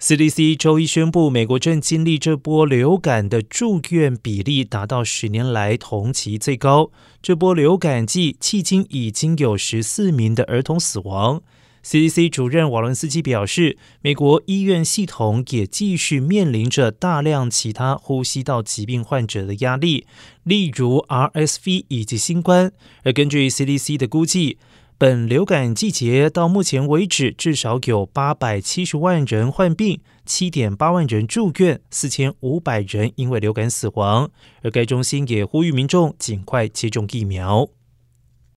CDC 周一宣布，美国正经历这波流感的住院比例达到十年来同期最高。这波流感季迄今已经有十四名的儿童死亡。CDC 主任瓦伦斯基表示，美国医院系统也继续面临着大量其他呼吸道疾病患者的压力，例如 RSV 以及新冠。而根据 CDC 的估计，本流感季节到目前为止，至少有八百七十万人患病，七点八万人住院，四千五百人因为流感死亡。而该中心也呼吁民众尽快接种疫苗。